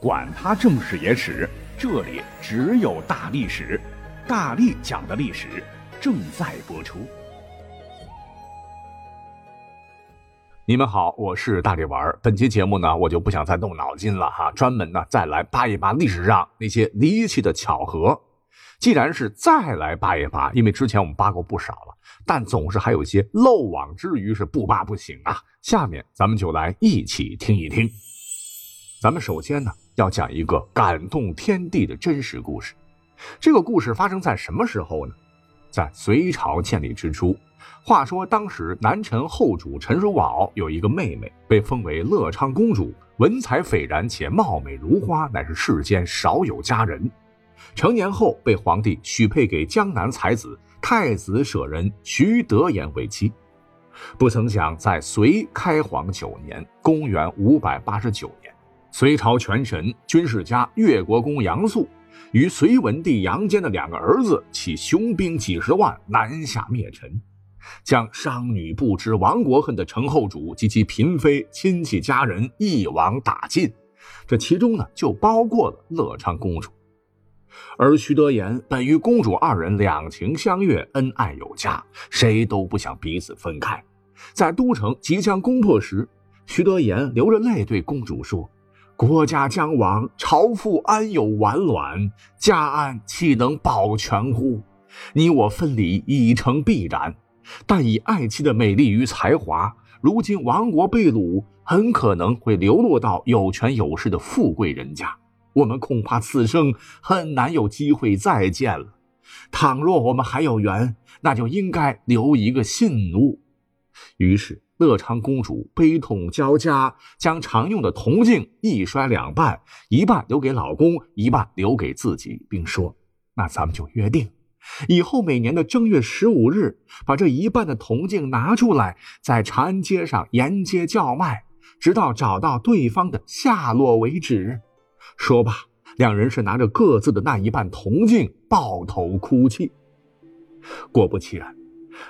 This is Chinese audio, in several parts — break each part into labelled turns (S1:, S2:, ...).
S1: 管他正史野史，这里只有大历史，大力讲的历史正在播出。你们好，我是大力丸。本期节目呢，我就不想再动脑筋了哈，专门呢再来扒一扒历史上那些离奇的巧合。既然是再来扒一扒，因为之前我们扒过不少了，但总是还有一些漏网之鱼是不扒不行啊。下面咱们就来一起听一听。咱们首先呢。要讲一个感动天地的真实故事。这个故事发生在什么时候呢？在隋朝建立之初。话说当时南陈后主陈叔宝有一个妹妹，被封为乐昌公主，文采斐然且貌美如花，乃是世间少有佳人。成年后被皇帝许配给江南才子太子舍人徐德言为妻。不曾想，在隋开皇九年（公元五百八十九年）。隋朝权臣、军事家越国公杨素，与隋文帝杨坚的两个儿子起雄兵几十万南下灭陈，将商女不知亡国恨的陈后主及其嫔妃、亲戚家人一网打尽。这其中呢，就包括了乐昌公主。而徐德言本与公主二人两情相悦、恩爱有加，谁都不想彼此分开。在都城即将攻破时，徐德言流着泪对公主说。国家将亡，朝父安有完卵？家安岂能保全乎？你我分离已成必然，但以爱妻的美丽与才华，如今亡国被掳，很可能会流落到有权有势的富贵人家。我们恐怕此生很难有机会再见了。倘若我们还有缘，那就应该留一个信物。于是。乐昌公主悲痛交加，将常用的铜镜一摔两半，一半留给老公，一半留给自己，并说：“那咱们就约定，以后每年的正月十五日，把这一半的铜镜拿出来，在长安街上沿街叫卖，直到找到对方的下落为止。”说罢，两人是拿着各自的那一半铜镜，抱头哭泣。果不其然。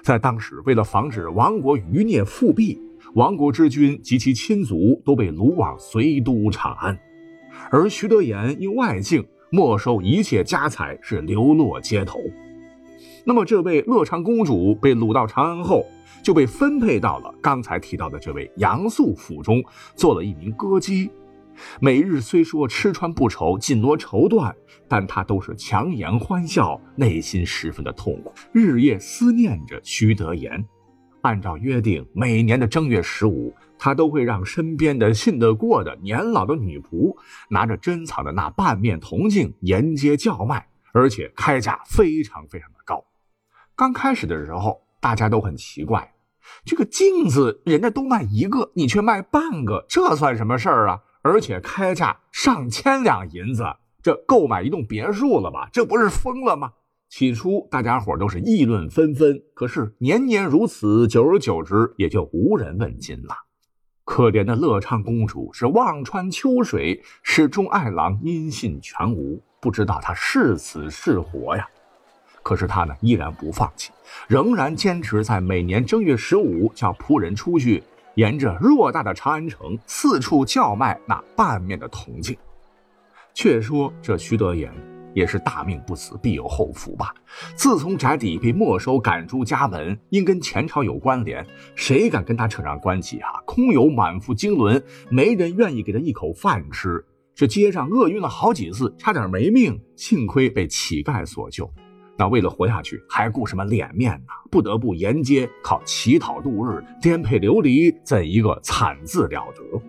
S1: 在当时，为了防止亡国余孽复辟，亡国之君及其亲族都被掳往隋都长安，而徐德言因外境没收一切家财，是流落街头。那么，这位乐昌公主被掳到长安后，就被分配到了刚才提到的这位杨素府中，做了一名歌姬。每日虽说吃穿不愁，紧罗绸缎，但他都是强颜欢笑，内心十分的痛苦，日夜思念着徐德言。按照约定，每年的正月十五，他都会让身边的信得过的年老的女仆拿着珍藏的那半面铜镜沿街叫卖，而且开价非常非常的高。刚开始的时候，大家都很奇怪，这个镜子人家都卖一个，你却卖半个，这算什么事儿啊？而且开价上千两银子，这购买一栋别墅了吧？这不是疯了吗？起初大家伙都是议论纷纷，可是年年如此，久而久之也就无人问津了。可怜的乐昌公主是望穿秋水，始终爱郎音信全无，不知道他是死是活呀。可是他呢，依然不放弃，仍然坚持在每年正月十五叫仆人出去。沿着偌大的长安城，四处叫卖那半面的铜镜。却说这徐德言也是大命不死，必有后福吧。自从宅邸被没收，赶出家门，因跟前朝有关联，谁敢跟他扯上关系啊？空有满腹经纶，没人愿意给他一口饭吃。这街上饿晕了好几次，差点没命，幸亏被乞丐所救。那为了活下去，还顾什么脸面呢？不得不沿街靠乞讨度日，颠沛流离，怎一个惨字了得！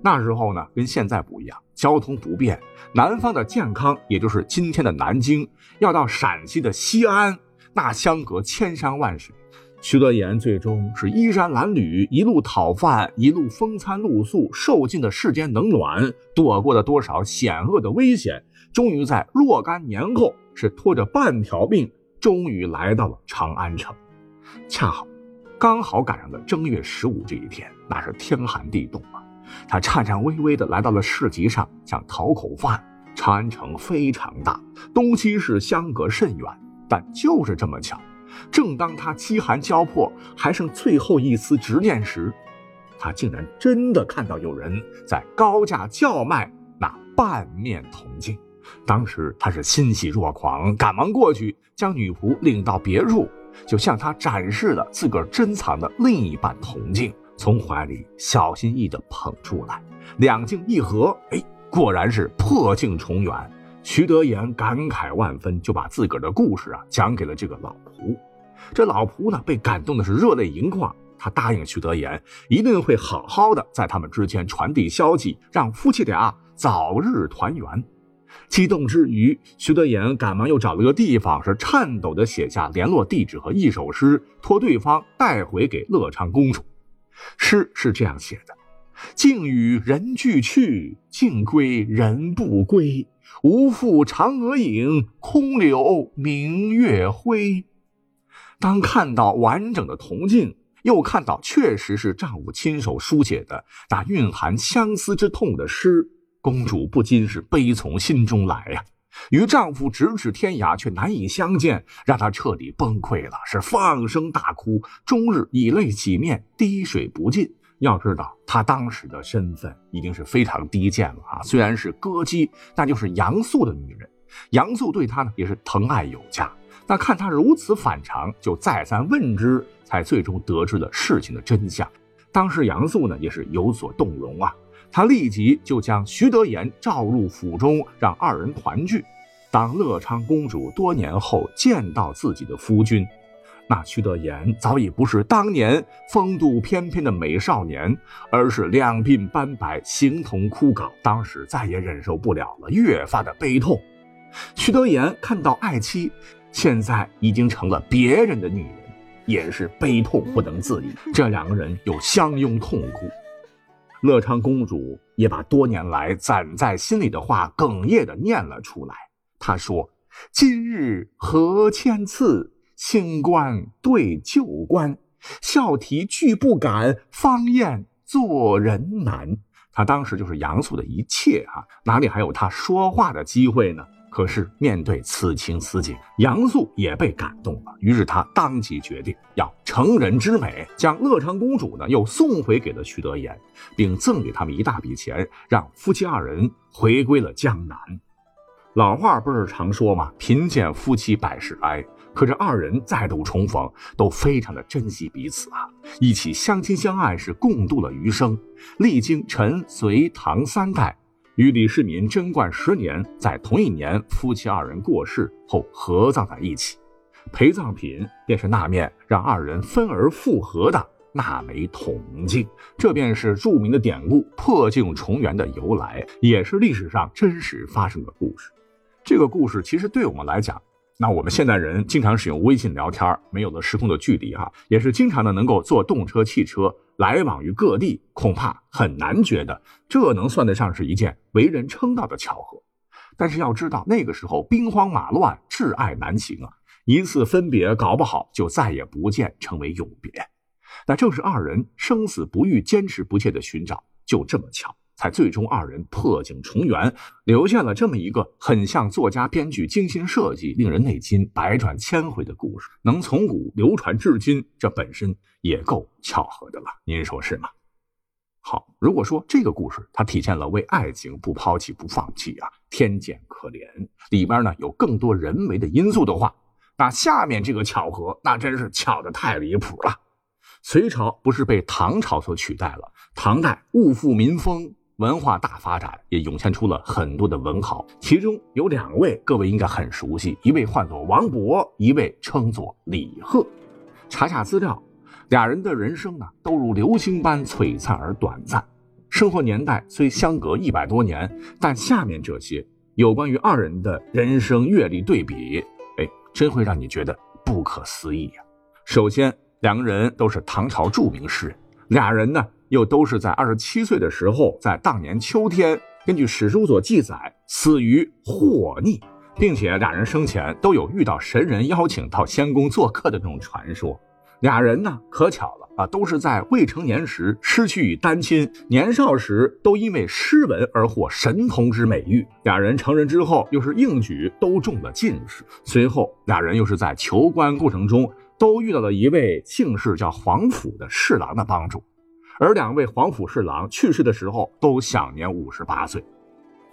S1: 那时候呢，跟现在不一样，交通不便，南方的健康，也就是今天的南京，要到陕西的西安，那相隔千山万水。徐德言最终是衣衫褴褛，一路讨饭，一路风餐露宿，受尽了世间冷暖，躲过了多少险恶的危险，终于在若干年后。是拖着半条命，终于来到了长安城，恰好，刚好赶上了正月十五这一天，那是天寒地冻啊！他颤颤巍巍地来到了市集上，想讨口饭。长安城非常大，东西是相隔甚远，但就是这么巧，正当他饥寒交迫，还剩最后一丝执念时，他竟然真的看到有人在高价叫卖那半面铜镜。当时他是欣喜若狂，赶忙过去将女仆领到别处，就向她展示了自个儿珍藏的另一半铜镜，从怀里小心翼翼地捧出来，两镜一合，哎，果然是破镜重圆。徐德言感慨万分，就把自个儿的故事啊讲给了这个老仆。这老仆呢，被感动的是热泪盈眶。他答应徐德言，一定会好好的在他们之间传递消息，让夫妻俩早日团圆。激动之余，徐德言赶忙又找了个地方，是颤抖的写下联络地址和一首诗，托对方带回给乐昌公主。诗是这样写的：“竟与人俱去，竟归人不归。无复嫦娥影，空留明月辉。”当看到完整的铜镜，又看到确实是丈夫亲手书写的那蕴含相思之痛的诗。公主不禁是悲从心中来呀，与丈夫咫尺天涯却难以相见，让她彻底崩溃了，是放声大哭，终日以泪洗面，滴水不进。要知道，她当时的身份已经是非常低贱了啊！虽然是歌姬，但就是杨素的女人。杨素对她呢也是疼爱有加。那看她如此反常，就再三问之，才最终得知了事情的真相。当时杨素呢也是有所动容啊。他立即就将徐德言召入府中，让二人团聚。当乐昌公主多年后见到自己的夫君，那徐德言早已不是当年风度翩翩的美少年，而是两鬓斑白、形同枯槁。当时再也忍受不了了，越发的悲痛。徐德言看到爱妻现在已经成了别人的女人，也是悲痛不能自已。这两个人又相拥痛哭。乐昌公主也把多年来攒在心里的话哽咽地念了出来。她说：“今日何千次，新官对旧官，笑啼俱不敢，方艳做人难。”她当时就是杨素的一切啊，哪里还有她说话的机会呢？可是面对此情此景，杨素也被感动了。于是他当即决定要成人之美，将乐昌公主呢又送回给了徐德言，并赠给他们一大笔钱，让夫妻二人回归了江南。老话不是常说吗？贫贱夫妻百事哀。可这二人再度重逢，都非常的珍惜彼此啊，一起相亲相爱，是共度了余生。历经陈、隋、唐三代。与李世民贞观十年，在同一年，夫妻二人过世后合葬在一起，陪葬品便是那面让二人分而复合的那枚铜镜。这便是著名的典故“破镜重圆”的由来，也是历史上真实发生的故事。这个故事其实对我们来讲，那我们现代人经常使用微信聊天，没有了时空的距离哈，也是经常的能够坐动车、汽车。来往于各地，恐怕很难觉得这能算得上是一件为人称道的巧合。但是要知道，那个时候兵荒马乱，挚爱难行啊，一次分别，搞不好就再也不见，成为永别。那正是二人生死不渝、坚持不懈的寻找，就这么巧。才最终二人破镜重圆，留下了这么一个很像作家编剧精心设计、令人内心百转千回的故事，能从古流传至今，这本身也够巧合的了。您说是吗？好，如果说这个故事它体现了为爱情不抛弃不放弃啊，天见可怜，里边呢有更多人为的因素的话，那下面这个巧合那真是巧的太离谱了。隋朝不是被唐朝所取代了？唐代物富民丰。文化大发展，也涌现出了很多的文豪，其中有两位各位应该很熟悉，一位唤作王勃，一位称作李贺。查查资料，俩人的人生呢，都如流星般璀璨而短暂。生活年代虽相隔一百多年，但下面这些有关于二人的人生阅历对比，哎，真会让你觉得不可思议呀。首先，两个人都是唐朝著名诗人，俩人呢。又都是在二十七岁的时候，在当年秋天，根据史书所记载，死于霍逆，并且俩人生前都有遇到神人邀请到仙宫做客的这种传说。俩人呢，可巧了啊，都是在未成年时失去与单亲，年少时都因为诗文而获神童之美誉。俩人成人之后，又是应举都中了进士。随后，俩人又是在求官过程中，都遇到了一位姓氏叫皇甫的侍郎的帮助。而两位皇甫侍郎去世的时候都享年五十八岁。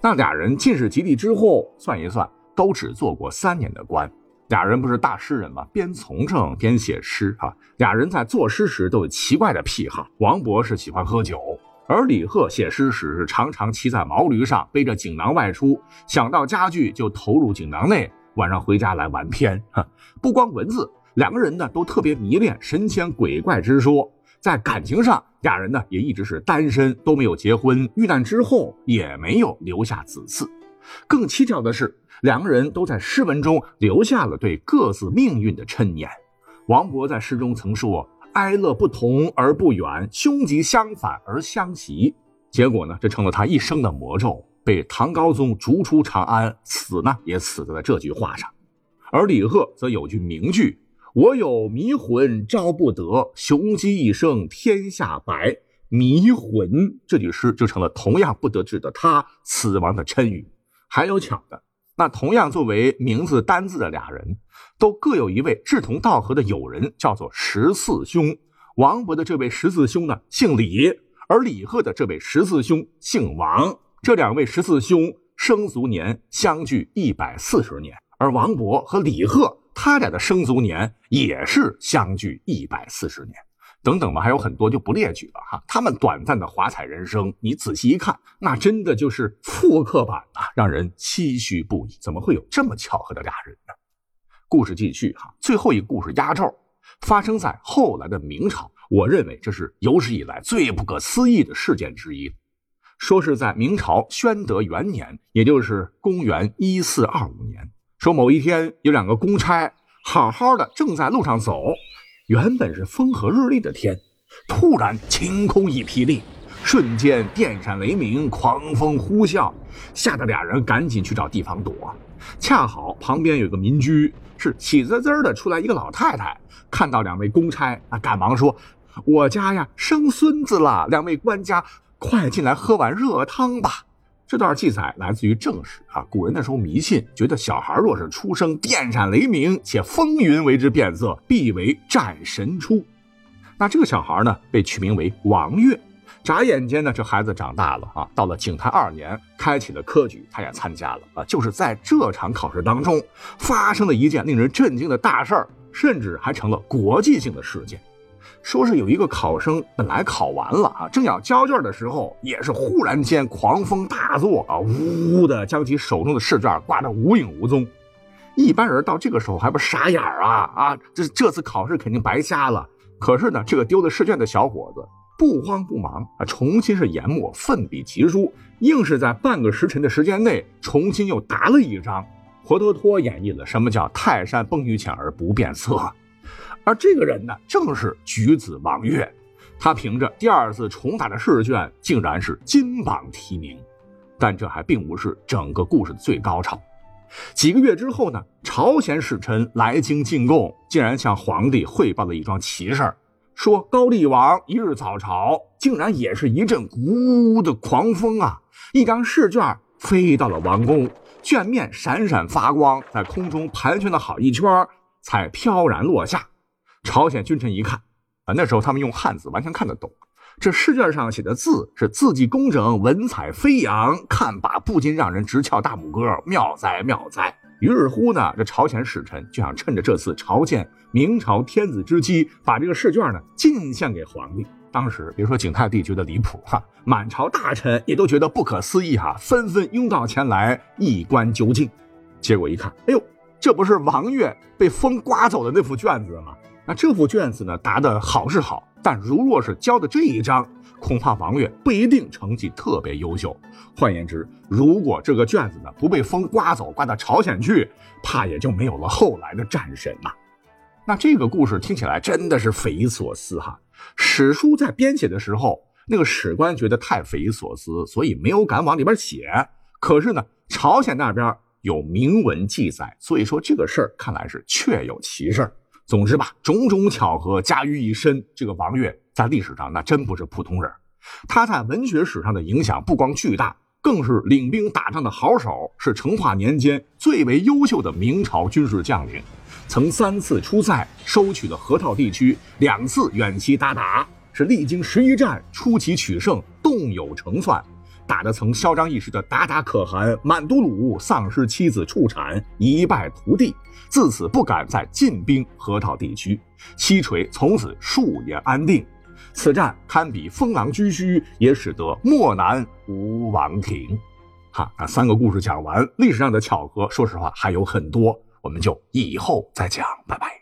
S1: 那俩人进士及第之后，算一算，都只做过三年的官。俩人不是大诗人吗？边从政边写诗啊。俩人在作诗时都有奇怪的癖好。王勃是喜欢喝酒，而李贺写诗时是常常骑在毛驴上，背着锦囊外出，想到家具就投入锦囊内，晚上回家来玩篇。哈，不光文字，两个人呢都特别迷恋神仙鬼怪之说。在感情上，俩人呢也一直是单身，都没有结婚。遇难之后也没有留下子嗣。更蹊跷的是。两个人都在诗文中留下了对各自命运的称言。王勃在诗中曾说：“哀乐不同而不远，凶吉相反而相袭。”结果呢，这成了他一生的魔咒，被唐高宗逐出长安，死呢也死在了这句话上。而李贺则有句名句：“我有迷魂招不得，雄鸡一声天下白。”迷魂这句诗就成了同样不得志的他死亡的谶语。还有巧的。那同样作为名字单字的俩人，都各有一位志同道合的友人，叫做十四兄。王勃的这位十四兄呢，姓李；而李贺的这位十四兄姓王。这两位十四兄生卒年相距一百四十年，而王勃和李贺他俩的生卒年也是相距一百四十年。等等吧，还有很多就不列举了哈。他们短暂的华彩人生，你仔细一看，那真的就是复刻版啊，让人唏嘘不已。怎么会有这么巧合的俩人呢？故事继续哈，最后一个故事压轴，发生在后来的明朝。我认为这是有史以来最不可思议的事件之一。说是在明朝宣德元年，也就是公元一四二五年，说某一天有两个公差好好的正在路上走。原本是风和日丽的天，突然晴空一霹雳，瞬间电闪雷鸣，狂风呼啸，吓得俩人赶紧去找地方躲。恰好旁边有个民居，是喜滋滋的出来一个老太太，看到两位公差啊，赶忙说：“我家呀生孙子了，两位官家快进来喝碗热汤吧。”这段记载来自于正史啊。古人那时候迷信，觉得小孩若是出生电闪雷鸣且风云为之变色，必为战神出。那这个小孩呢，被取名为王悦。眨眼间呢，这孩子长大了啊。到了景泰二年，开启了科举，他也参加了啊。就是在这场考试当中，发生了一件令人震惊的大事儿，甚至还成了国际性的事件。说是有一个考生本来考完了啊，正要交卷的时候，也是忽然间狂风大作啊，呜呜的将其手中的试卷刮得无影无踪。一般人到这个时候还不傻眼啊啊，这这次考试肯定白瞎了。可是呢，这个丢了试卷的小伙子不慌不忙啊，重新是研墨，奋笔疾书，硬是在半个时辰的时间内重新又答了一张，活脱脱演绎了什么叫泰山崩于前而不变色。而这个人呢，正是举子王悦，他凭着第二次重打的试卷，竟然是金榜题名。但这还并不是整个故事的最高潮。几个月之后呢，朝鲜使臣来京进贡，竟然向皇帝汇报了一桩奇事说高丽王一日早朝，竟然也是一阵呜呜的狂风啊，一张试卷飞到了王宫，卷面闪闪发光，在空中盘旋了好一圈，才飘然落下。朝鲜君臣一看，啊，那时候他们用汉字完全看得懂。这试卷上写的字是字迹工整，文采飞扬，看罢不禁让人直翘大拇哥，妙哉妙哉！于是乎呢，这朝鲜使臣就想趁着这次朝见明朝天子之机，把这个试卷呢进献给皇帝。当时别说景泰帝觉得离谱哈，满朝大臣也都觉得不可思议哈，纷纷拥到前来一观究竟。结果一看，哎呦，这不是王悦被风刮走的那幅卷子吗？那这副卷子呢，答的好是好，但如若是交的这一张，恐怕王悦不一定成绩特别优秀。换言之，如果这个卷子呢不被风刮走，刮到朝鲜去，怕也就没有了后来的战神呐。那这个故事听起来真的是匪夷所思哈。史书在编写的时候，那个史官觉得太匪夷所思，所以没有敢往里边写。可是呢，朝鲜那边有明文记载，所以说这个事儿看来是确有其事儿。总之吧，种种巧合加于一身，这个王悦在历史上那真不是普通人。他在文学史上的影响不光巨大，更是领兵打仗的好手，是成化年间最为优秀的明朝军事将领。曾三次出塞，收取了河套地区，两次远期打打，是历经十一战，出奇取胜，动有成算。打得曾嚣张一时的鞑靼可汗满都鲁丧失妻子畜产，一败涂地，自此不敢再进兵河套地区，西陲从此数年安定。此战堪比风狼居胥，也使得漠南无王庭。哈，那三个故事讲完，历史上的巧合，说实话还有很多，我们就以后再讲，拜拜。